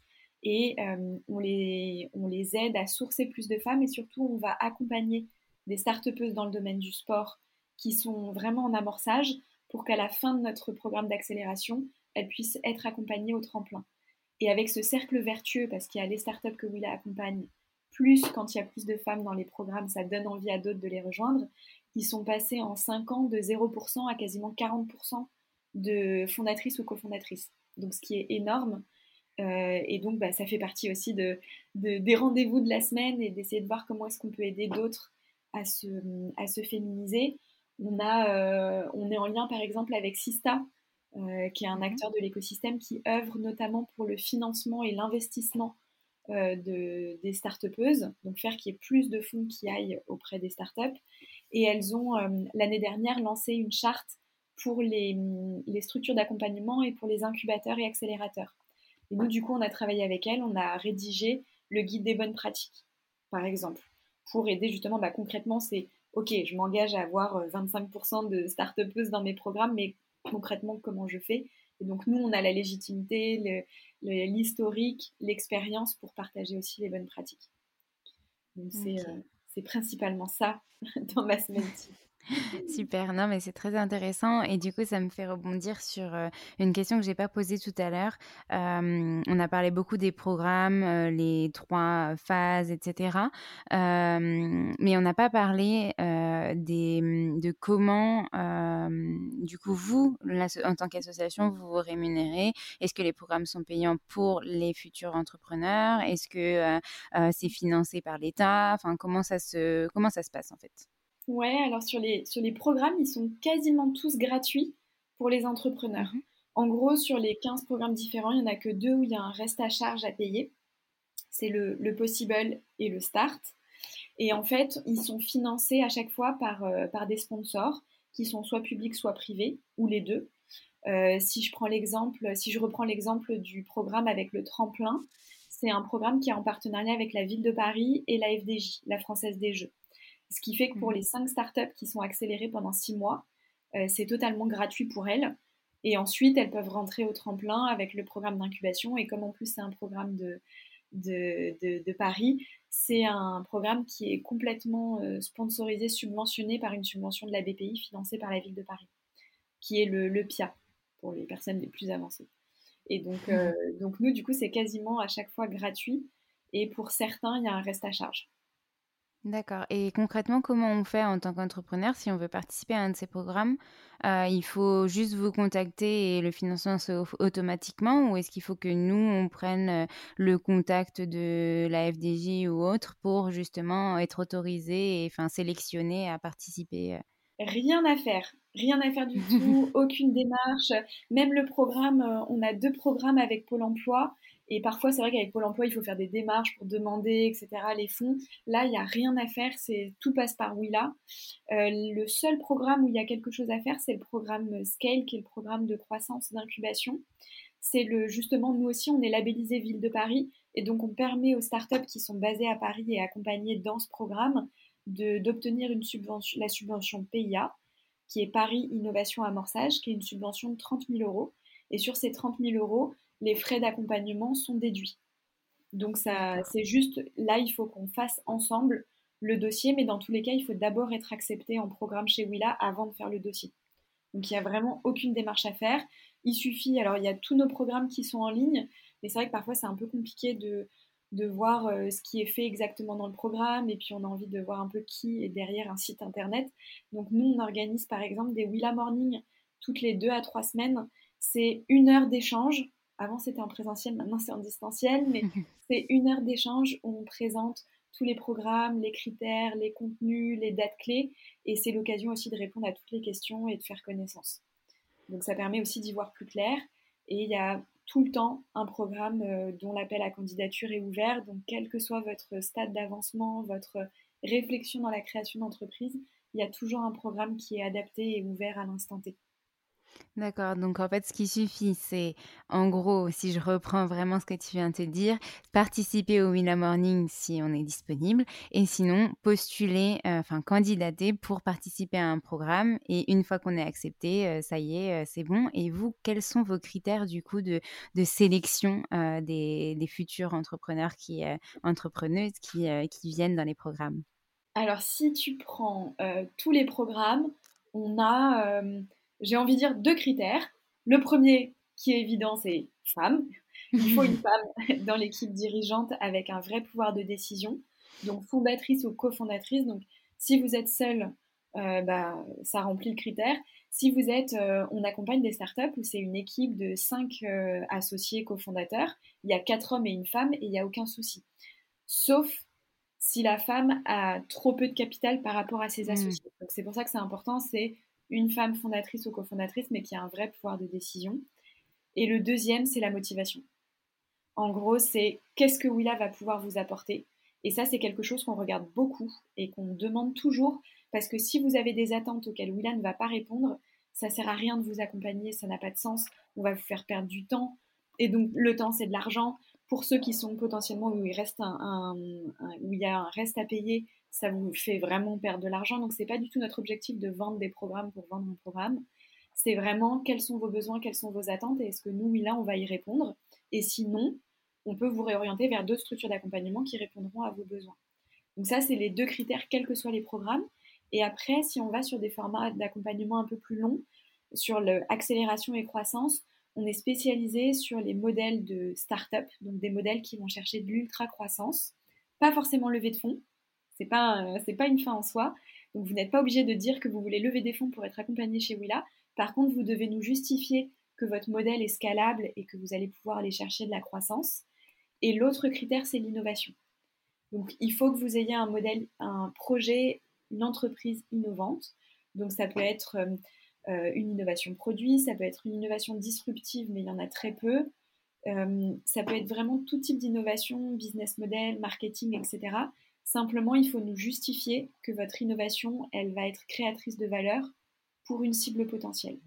et euh, on, les, on les aide à sourcer plus de femmes et surtout on va accompagner des start dans le domaine du sport qui sont vraiment en amorçage pour qu'à la fin de notre programme d'accélération, elles puissent être accompagnées au tremplin. Et avec ce cercle vertueux, parce qu'il y a les startups que Willa accompagne, plus quand il y a plus de femmes dans les programmes, ça donne envie à d'autres de les rejoindre, ils sont passés en 5 ans de 0% à quasiment 40% de fondatrices ou cofondatrices. Donc ce qui est énorme. Euh, et donc, bah, ça fait partie aussi de, des rendez-vous de la semaine et d'essayer de voir comment est-ce qu'on peut aider d'autres à se, à se féminiser. On, a, euh, on est en lien, par exemple, avec Sista, euh, qui est un mhm. acteur de l'écosystème qui œuvre notamment pour le financement et l'investissement de, des start-upeuses, donc faire qu'il y ait plus de fonds qui aillent auprès des start-up. Et elles ont, l'année dernière, lancé une charte pour les, structures d'accompagnement et pour les incubateurs et accélérateurs. Et nous, du coup, on a travaillé avec elle, on a rédigé le guide des bonnes pratiques, par exemple, pour aider justement, bah, concrètement, c'est OK, je m'engage à avoir 25% euh, de start dans mes programmes, mais concrètement, comment je fais Et donc, nous, on a la légitimité, l'historique, l'expérience pour partager aussi les bonnes pratiques. Donc, c'est euh, principalement ça dans ma semaine Super, non mais c'est très intéressant et du coup ça me fait rebondir sur euh, une question que j'ai pas posée tout à l'heure. on a parlé beaucoup des programmes, euh, les trois phases, etc. mais on n'a pas parlé des, mmh, de comment du coup vous, en tant qu'association, vous vous rémunérez. Est-ce que les programmes sont payants pour les futurs entrepreneurs? Est-ce que c'est financé par l'État? Enfin comment ça se comment ça se passe en fait? Ouais, alors sur les, sur les programmes, ils sont quasiment tous gratuits pour les entrepreneurs. Mhm. En gros, sur les 15 programmes différents, il n'y en a que deux où il y a un reste à charge à payer. C'est le, le Possible et le Start. Et en fait, ils sont financés à chaque fois par, euh, par des sponsors qui sont soit publics, soit privés, ou les deux. Euh, si je prends l'exemple, si je reprends l'exemple du programme avec le tremplin, c'est un programme qui est en partenariat avec la ville de Paris et la FDJ, la Française des Jeux. Ce qui fait que pour mmh. les cinq startups qui sont accélérées pendant six mois, euh, c'est totalement gratuit pour elles. Et ensuite, elles peuvent rentrer au tremplin avec le programme d'incubation. Et comme en plus c'est un programme de, de, Paris, c'est un programme qui est complètement euh, sponsorisé, subventionné par une subvention de la BPI financée par la ville de Paris, qui est le, le PIA pour les personnes les plus avancées. Et donc, mmh. euh, donc nous, du coup, c'est quasiment à chaque fois gratuit. Et pour certains, il y a un reste à charge. D'accord. Et concrètement, comment on fait en tant qu'entrepreneur si on veut participer à un de ces programmes? Euh, Il faut juste vous contacter et le financement se fait automatiquement ou est-ce qu'il faut que nous, on prenne euh, le contact de la FDJ ou autre pour justement être autorisé et enfin sélectionné à participer Rien à faire, rien à faire du tout, aucune démarche. Même le programme, euh, on a deux programmes avec Pôle Emploi. Et parfois, c'est vrai qu'avec Pôle Emploi, il faut faire des démarches pour demander, etc., les fonds. Là, il n'y a rien à faire, c'est tout passe par Willa. Euh, le seul programme où il y a quelque chose à faire, c'est le programme Scale, qui est le programme de croissance d'incubation. C'est le justement, nous aussi, on est labellisé Ville de Paris, et donc on permet aux startups qui sont basées à Paris et accompagnées dans ce programme d'obtenir la subvention PIA, qui est Paris Innovation Amorçage, qui est une subvention de 30 000 euros. Et sur ces 30 000 euros, les frais d'accompagnement sont déduits. Donc ça, c'est juste, là, il faut qu'on fasse ensemble le dossier, mais dans tous les cas, il faut d'abord être accepté en programme chez Willa avant de faire le dossier. Donc il n'y a vraiment aucune démarche à faire. Il suffit, alors il y a tous nos programmes qui sont en ligne, mais c'est vrai que parfois c'est un peu compliqué de, voir euh, ce qui est fait exactement dans le programme et puis on a envie de voir un peu qui est derrière un site internet. Donc nous, on organise par exemple des Willa Morning toutes les deux à trois semaines. C'est une heure d'échange. Avant c'était en présentiel, maintenant c'est en distanciel, mais c'est une heure d'échange où on présente tous les programmes, les critères, les contenus, les dates clés et c'est l'occasion aussi de répondre à toutes les questions et de faire connaissance. Donc ça permet aussi d'y voir plus clair et il y a tout le temps un programme euh, dont l'appel à candidature est ouvert. Donc, quel que soit votre stade d'avancement, votre réflexion dans la création d'entreprise, il y a toujours un programme qui est adapté et ouvert à l'instant T. D'accord, donc en fait, ce qui suffit, c'est, en gros, si je reprends vraiment ce que tu viens de te dire, participer au Willa Morning si on est disponible, et sinon, postuler, euh, enfin, candidater pour participer à un programme. Et une fois qu'on est accepté, euh, ça y est, euh, c'est bon. Et vous, quels sont vos critères, du coup, de, de sélection des, des, futurs entrepreneurs, qui, entrepreneuses qui, qui viennent dans les programmes? Alors, si tu prends tous les programmes, on a j'ai envie de dire deux critères. Le premier, qui est évident, c'est femme. Il faut une femme dans l'équipe dirigeante avec un vrai pouvoir de décision, donc fondatrice ou cofondatrice. Donc, si vous êtes seule, euh, bah, ça remplit le critère. Si vous êtes, euh, on accompagne des startups où c'est une équipe de cinq euh, associés cofondateurs, il y a quatre hommes et une femme et il n'y a aucun souci. Sauf si la femme a trop peu de capital par rapport à ses hmm. associés. Donc c'est pour ça que c'est important, c'est une femme fondatrice ou cofondatrice, mais qui a un vrai pouvoir de décision. Et le deuxième, c'est la motivation. En gros, c'est qu'est-ce que Willa va pouvoir vous apporter. Et ça, c'est quelque chose qu'on regarde beaucoup et qu'on demande toujours, parce que si vous avez des attentes auxquelles Willa ne va pas répondre, ça sert à rien de vous accompagner, ça n'a pas de sens, on va vous faire perdre du temps. Et donc, le temps, c'est de l'argent. Pour ceux qui sont potentiellement où il, y a un reste à payer, ça vous fait vraiment perdre de l'argent. Donc, c'est pas du tout notre objectif de vendre des programmes pour vendre un programme. C'est vraiment quels sont vos besoins, quelles sont vos attentes et est-ce que nous, là, on va y répondre. Et sinon, on peut vous réorienter vers d'autres structures d'accompagnement qui répondront à vos besoins. Donc, ça, c'est les deux critères, quels que soient les programmes. Et après, si on va sur des formats d'accompagnement un peu plus longs, sur l'accélération et croissance, on est spécialisé sur les modèles de start-up, donc des modèles qui vont chercher de l'ultra croissance, pas forcément lever de fonds, c'est pas, c'est pas une fin en soi. Donc vous n'êtes pas obligé de dire que vous voulez lever des fonds pour être accompagné chez Willa. Par contre, vous devez nous justifier que votre modèle est scalable et que vous allez pouvoir aller chercher de la croissance. Et l'autre critère, c'est l'innovation. Donc il faut que vous ayez un modèle, un projet une entreprise innovante. Donc ça peut être une innovation produit, ça peut être une innovation disruptive, mais il y en a très peu. ça peut être vraiment tout type d'innovation, business model, marketing, etc. Simplement, il faut nous justifier que votre innovation, elle va être créatrice de valeur pour une cible potentielle.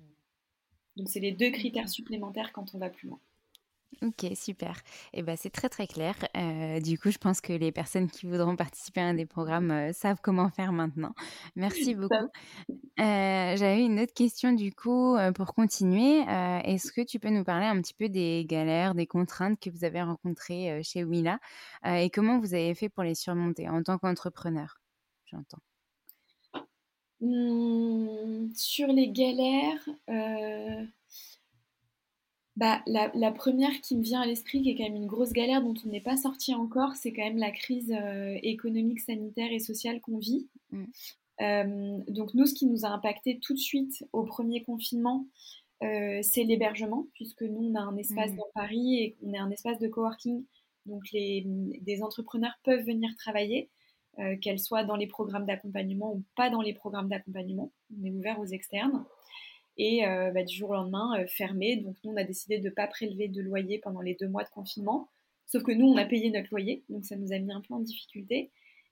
Donc, c'est les deux critères supplémentaires quand on va plus loin. Ok, super. Et eh ben, c'est très très clair. Euh, du coup, je pense que les personnes qui voudront participer à un des programmes euh, savent comment faire maintenant. Merci beaucoup. Euh, j'avais une autre question du coup pour continuer. Est-ce que tu peux nous parler un petit peu des galères, des contraintes que vous avez rencontrées chez Willa et comment vous avez fait pour les surmonter en tant qu'entrepreneur J'entends? Mmh, sur les galères bah, la, première qui me vient à l'esprit, qui est quand même une grosse galère dont on n'est pas sorti encore, c'est quand même la crise euh, économique, sanitaire et sociale qu'on vit. Mm. Euh, donc nous, ce qui nous a impacté tout de suite au premier confinement, euh, c'est l'hébergement, puisque nous, on a un espace mm. dans Paris et on est un espace de coworking. Donc les, des entrepreneurs peuvent venir travailler, qu'elles soient dans les programmes d'accompagnement ou pas dans les programmes d'accompagnement. On est ouvert aux externes et euh, bah, du jour au lendemain euh, fermé. Donc nous, on a décidé de ne pas prélever de loyer pendant les deux mois de confinement. Sauf que nous, on a payé notre loyer, donc ça nous a mis un peu en difficulté.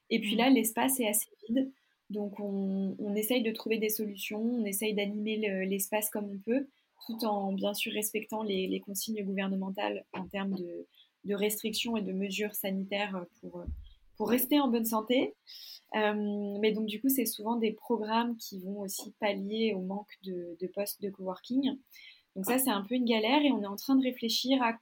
Et puis là, mmh. l'espace est assez vide, donc on, essaye de trouver des solutions, on essaye d'animer l'espace comme on peut, tout en bien sûr respectant les, consignes gouvernementales en termes de, de, restrictions et de mesures sanitaires pour, pour rester en bonne santé. Euh, mais donc du coup, c'est souvent des programmes qui vont aussi pallier au manque de, postes de coworking. Donc ça, c'est un peu une galère et on est en train de réfléchir à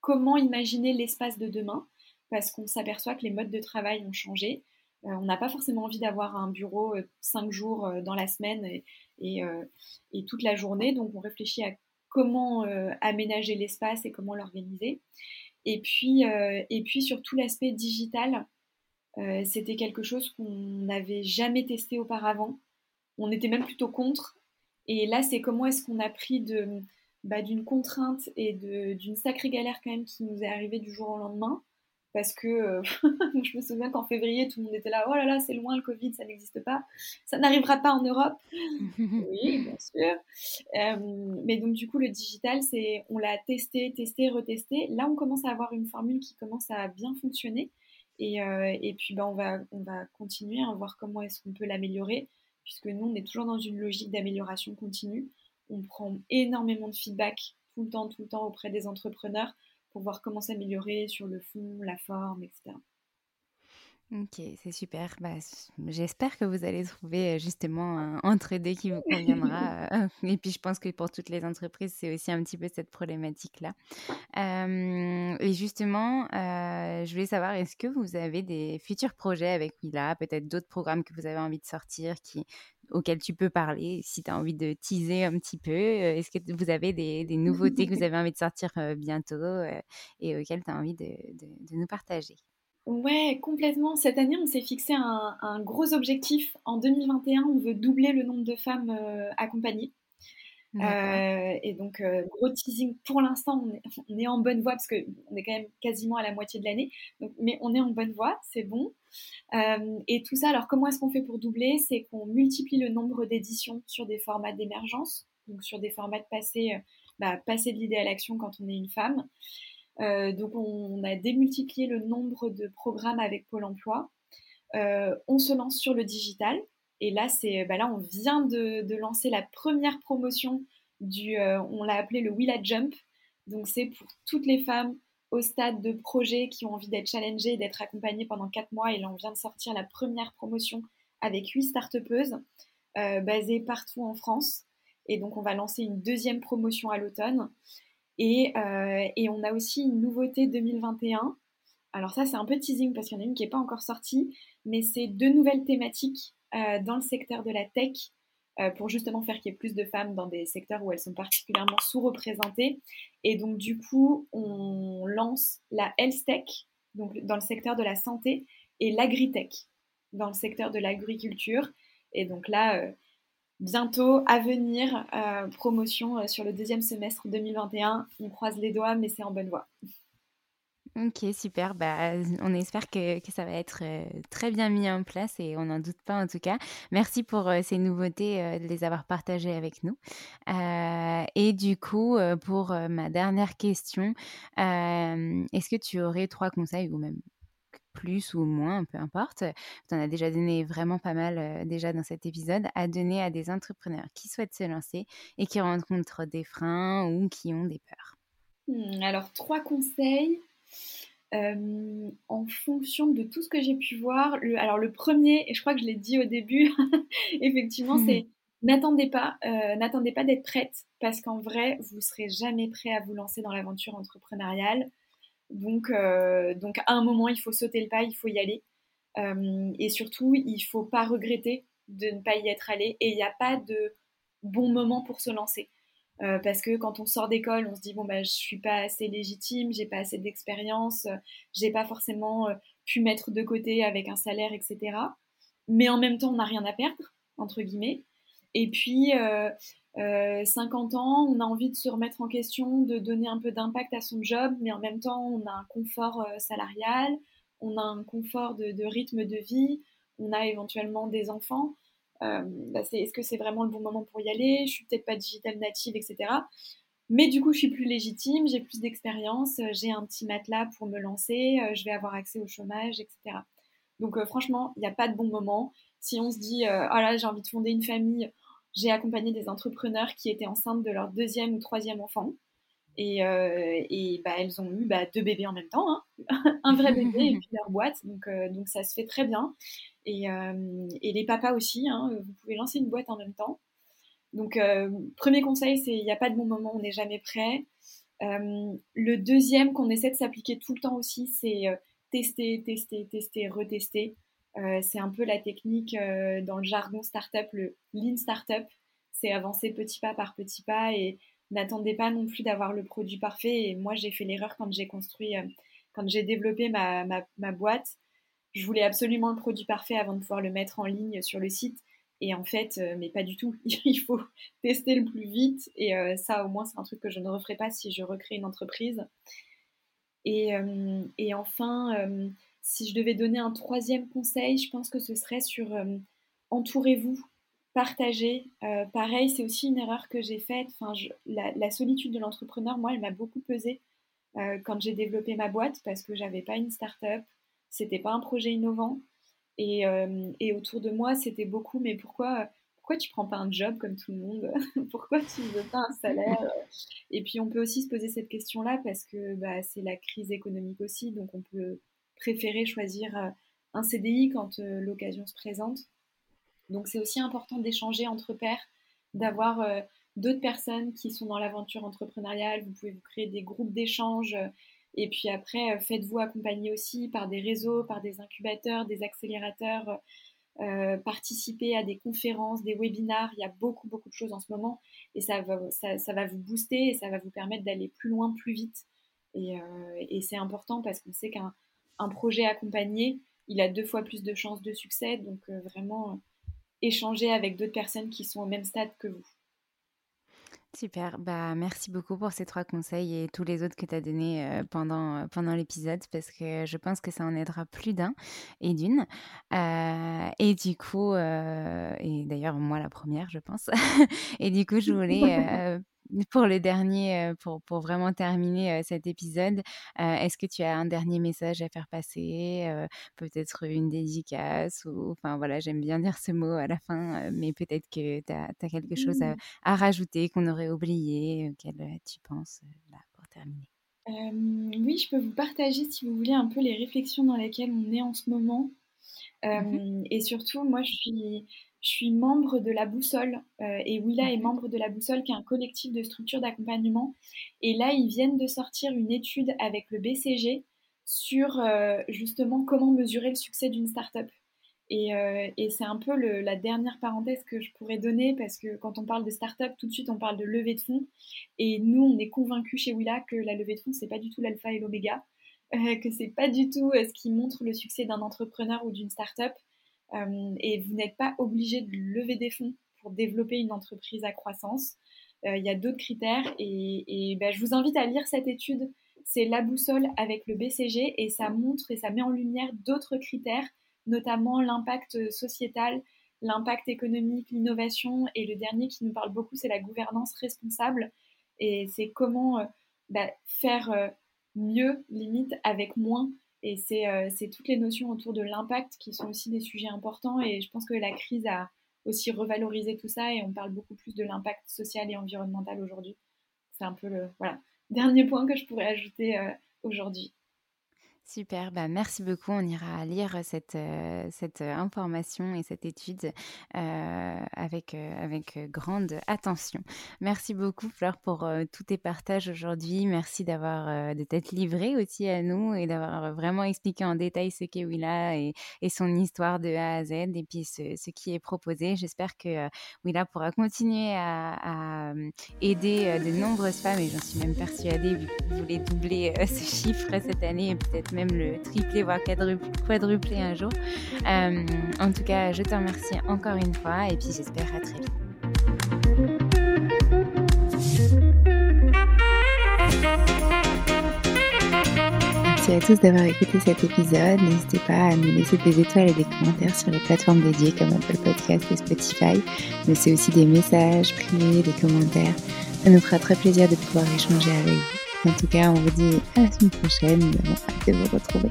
comment imaginer l'espace de demain parce qu'on s'aperçoit que les modes de travail ont changé. Euh, on n'a pas forcément envie d'avoir un bureau euh, cinq jours dans la semaine et, et, toute la journée. Donc on réfléchit à comment aménager l'espace et comment l'organiser. Et puis, et puis sur tout l'aspect digital, euh, c'était quelque chose qu'on n'avait jamais testé auparavant. On était même plutôt contre. Et là, c'est comment est-ce qu'on a pris de, bah, d'une contrainte et d'une sacrée galère quand même qui nous est arrivée du jour au lendemain. Parce que euh, je me souviens qu'en février, tout le monde était là, oh là là, c'est loin le Covid, ça n'existe pas, ça n'arrivera pas en Europe. oui, bien sûr. Euh, mais donc du coup, le digital, c'est, on l'a testé, testé, retesté. Là, on commence à avoir une formule qui commence à bien fonctionner. Euh, et, puis, ben, on, va, on va continuer à voir comment est-ce qu'on peut l'améliorer, puisque nous, on est toujours dans une logique d'amélioration continue. On prend énormément de feedback tout le temps, tout le temps auprès des entrepreneurs pour voir comment s'améliorer sur le fond, la forme, etc. Ok, c'est super. Bah, j'espère que vous allez trouver justement un entre-deux qui vous conviendra. et puis, je pense que pour toutes les entreprises, c'est aussi un petit peu cette problématique-là. et justement, je voulais savoir, est-ce que vous avez des futurs projets avec Willa, peut-être d'autres programmes que vous avez envie de sortir qui, auxquels tu peux parler, si tu as envie de teaser un petit peu Est-ce que vous avez des, nouveautés que vous avez envie de sortir bientôt et auxquelles tu as envie de nous partager? Ouais, complètement. Cette année, on s'est fixé un, gros objectif. En 2021, on veut doubler le nombre de femmes euh, accompagnées. Euh, et donc, euh, gros teasing, pour l'instant, on est, en bonne voie parce qu'on est quand même quasiment à la moitié de l'année. Mais on est en bonne voie, c'est bon. et tout ça, alors comment est-ce qu'on fait pour doubler? C'est qu'on multiplie le nombre d'éditions sur des formats d'émergence, donc sur des formats de passer, bah, passer de l'idée à l'action quand on est une femme. Euh, donc on, a démultiplié le nombre de programmes avec Pôle Emploi. Euh, on se lance sur le digital. Et là, c'est, bah là on vient de, lancer la première promotion du, euh, on l'a appelé le Willa Jump. Donc c'est pour toutes les femmes au stade de projet qui ont envie d'être challengées, d'être accompagnées pendant 4 mois. Et là, on vient de sortir la première promotion avec 8 start euh, basées partout en France. Et donc, on va lancer une deuxième promotion à l'automne. Euh, et, on a aussi une nouveauté 2021. Alors ça, c'est un peu teasing parce qu'il y en a une qui n'est pas encore sortie, mais c'est deux nouvelles thématiques euh, dans le secteur de la tech euh, pour justement faire qu'il y ait plus de femmes dans des secteurs où elles sont particulièrement sous-représentées. Et donc du coup, on lance la health tech, donc dans le secteur de la santé, et l'agritech, dans le secteur de l'agriculture. Et donc là, bientôt à venir, euh, promotion euh, sur le deuxième semestre 2021. On croise les doigts, mais c'est en bonne voie. Ok, super. Bah, on espère que, ça va être euh, très bien mis en place et on n'en doute pas en tout cas. Merci pour ces nouveautés, de les avoir partagées avec nous. et du coup, pour ma dernière question, est-ce que tu aurais trois conseils ou même plus ou moins, peu importe, tu en as déjà donné vraiment pas mal déjà dans cet épisode, à donner à des entrepreneurs qui souhaitent se lancer et qui rencontrent des freins ou qui ont des peurs hmm, Alors, trois conseils. Euh, en fonction de tout ce que j'ai pu voir, le, alors le premier, et je crois que je l'ai dit au début, effectivement, mmh. c'est n'attendez pas, euh, n'attendez pas d'être prête, parce qu'en vrai, vous serez jamais prêt à vous lancer dans l'aventure entrepreneuriale. Donc, euh, donc à un moment, il faut sauter le pas, il faut y aller. et surtout, il faut pas regretter de ne pas y être allé. Et il n'y a pas de bon moment pour se lancer. Euh, parce que quand on sort d'école, on se dit bon bah je suis pas assez légitime, j'ai pas assez d'expérience, euh, j'ai pas forcément euh, pu mettre de côté avec un salaire, etc. Mais en même temps, on n'a rien à perdre entre guillemets. Et puis 50 ans, on a envie de se remettre en question, de donner un peu d'impact à son job, mais en même temps, on a un confort salarial, on a un confort de, rythme de vie, on a éventuellement des enfants. Euh, bah, est-ce que c'est vraiment le bon moment pour y aller? Je suis peut-être pas digital native, etc. Mais du coup, je suis plus légitime, j'ai plus d'expérience, euh, j'ai un petit matelas pour me lancer, euh, je vais avoir accès au chômage, etc. Donc franchement, il n'y a pas de bon moment. Si on se dit, ah là, j'ai envie de fonder une famille, j'ai accompagné des entrepreneurs qui étaient enceintes de leur deuxième ou troisième enfant. Et, et bah, elles ont eu bah, deux bébés en même temps, hein. un vrai bébé et puis leur boîte. Donc, donc ça se fait très bien. Euh, et, les papas aussi, hein, vous pouvez lancer une boîte en même temps. Donc, euh, premier conseil, c'est il n'y a pas de bon moment, on n'est jamais prêt. Euh, le deuxième qu'on essaie de s'appliquer tout le temps aussi, c'est tester, tester, tester, retester. C'est un peu la technique dans le jargon startup, le lean startup. C'est avancer petit pas par petit pas et n'attendez pas non plus d'avoir le produit parfait. Et moi, j'ai fait l'erreur quand j'ai construit, quand j'ai développé ma, boîte je voulais absolument le produit parfait avant de pouvoir le mettre en ligne sur le site. Et en fait, euh, mais pas du tout. Il faut tester le plus vite. Et euh, ça, au moins, c'est un truc que je ne referai pas si je recrée une entreprise. Euh, et enfin, si je devais donner un troisième conseil, je pense que ce serait sur entourez-vous, partagez. pareil, c'est aussi une erreur que j'ai faite. Enfin, la, solitude de l'entrepreneur, moi, elle m'a beaucoup pesé quand j'ai développé ma boîte parce que j'avais pas une start-up c'était pas un projet innovant. Et, euh, et autour de moi, c'était beaucoup, mais pourquoi, pourquoi tu prends pas un job comme tout le monde? Pourquoi tu ne veux pas un salaire? Et puis on peut aussi se poser cette question-là parce que bah, c'est la crise économique aussi, donc on peut préférer choisir euh, un CDI quand euh, l'occasion se présente. Donc c'est aussi important d'échanger entre pairs, d'avoir d'autres personnes qui sont dans l'aventure entrepreneuriale. Vous pouvez vous créer des groupes d'échange et puis après, euh, faites-vous accompagner aussi par des réseaux, par des incubateurs, des accélérateurs. Euh, participer à des conférences, des webinars. Il y a beaucoup, beaucoup de choses en ce moment et ça va, ça, va vous booster et ça va vous permettre d'aller plus loin, plus vite. Euh, et c'est important parce qu'on sait qu'un un projet accompagné, il a deux fois plus de chances de succès. Donc vraiment, échanger avec d'autres personnes qui sont au même stade que vous. Super, bah merci beaucoup pour ces trois conseils et tous les autres que tu as donnés euh, pendant, euh, pendant l'épisode parce que je pense que ça en aidera plus d'un et d'une. Euh, et du coup, et d'ailleurs moi la première je pense, et du coup je voulais pour le dernier, euh, pour, pour vraiment terminer euh, cet épisode, euh, est-ce que tu as un dernier message à faire passer Peut-être une dédicace ou, Enfin voilà, j'aime bien dire ce mot à la fin, mais peut-être que tu as, quelque chose à, à rajouter qu'on aurait oublié, auquel tu penses là, pour terminer? oui, je peux vous partager, si vous voulez, un peu les réflexions dans lesquelles on est en ce moment. Mmh et surtout, moi, je suis je suis membre de la Boussole euh, et Willa est mhm. membre de la Boussole qui est un collectif de structures d'accompagnement. Et là, ils viennent de sortir une étude avec le BCG sur euh, justement comment mesurer le succès d'une startup. Et, euh, et c'est un peu la dernière parenthèse que je pourrais donner parce que quand on parle de startup, tout de suite on parle de levée de fonds. Et nous, on est convaincus chez Willa que la levée de fonds, c'est pas du tout l'alpha et l'oméga, que c'est pas du tout ce qui montre le succès d'un entrepreneur ou d'une startup. Euh, et vous n'êtes pas obligé de lever des fonds pour développer une entreprise à croissance. Euh, il y a d'autres critères et, ben, je vous invite à lire cette étude c'est la boussole avec le BCG et ça montre et ça met en lumière d'autres critères, notamment l'impact sociétal, l'impact économique, l'innovation et le dernier qui nous parle beaucoup, c'est la gouvernance responsable et c'est comment bah, faire mieux, limite, avec moins. Et c'est toutes les notions autour de l'impact qui sont aussi des sujets importants et je pense que la crise a aussi revalorisé tout ça et on parle beaucoup plus de l'impact social et environnemental aujourd'hui. C'est un peu le voilà, dernier point que je pourrais ajouter euh, aujourd'hui. Super, bah merci beaucoup. On ira lire cette, euh, cette information et cette étude euh, avec, euh, avec grande attention. Merci beaucoup, Fleur, pour tous tes partages aujourd'hui. Merci d'avoir de t'être livrée aussi à nous et d'avoir vraiment expliqué en détail ce qu'est Willa et, et, son histoire de A à Z et puis ce, ce qui est proposé. J'espère que Willa pourra continuer à, à aider de nombreuses femmes et j'en suis même persuadée, vu que vous voulez doubler ce chiffre cette année et peut-être même même le tripler, voire quadrupler un jour. Euh, en tout cas, je te remercie encore une fois et puis j'espère à très vite. Merci à tous d'avoir écouté cet épisode. N'hésitez pas à nous laisser des étoiles et des commentaires sur les plateformes dédiées comme Apple Podcast et Spotify. Mais c'est aussi des messages privés, des commentaires. Ça nous fera très plaisir de pouvoir échanger avec vous. En tout cas, on vous dit à la semaine prochaine. Nous avons hâte de vous retrouver.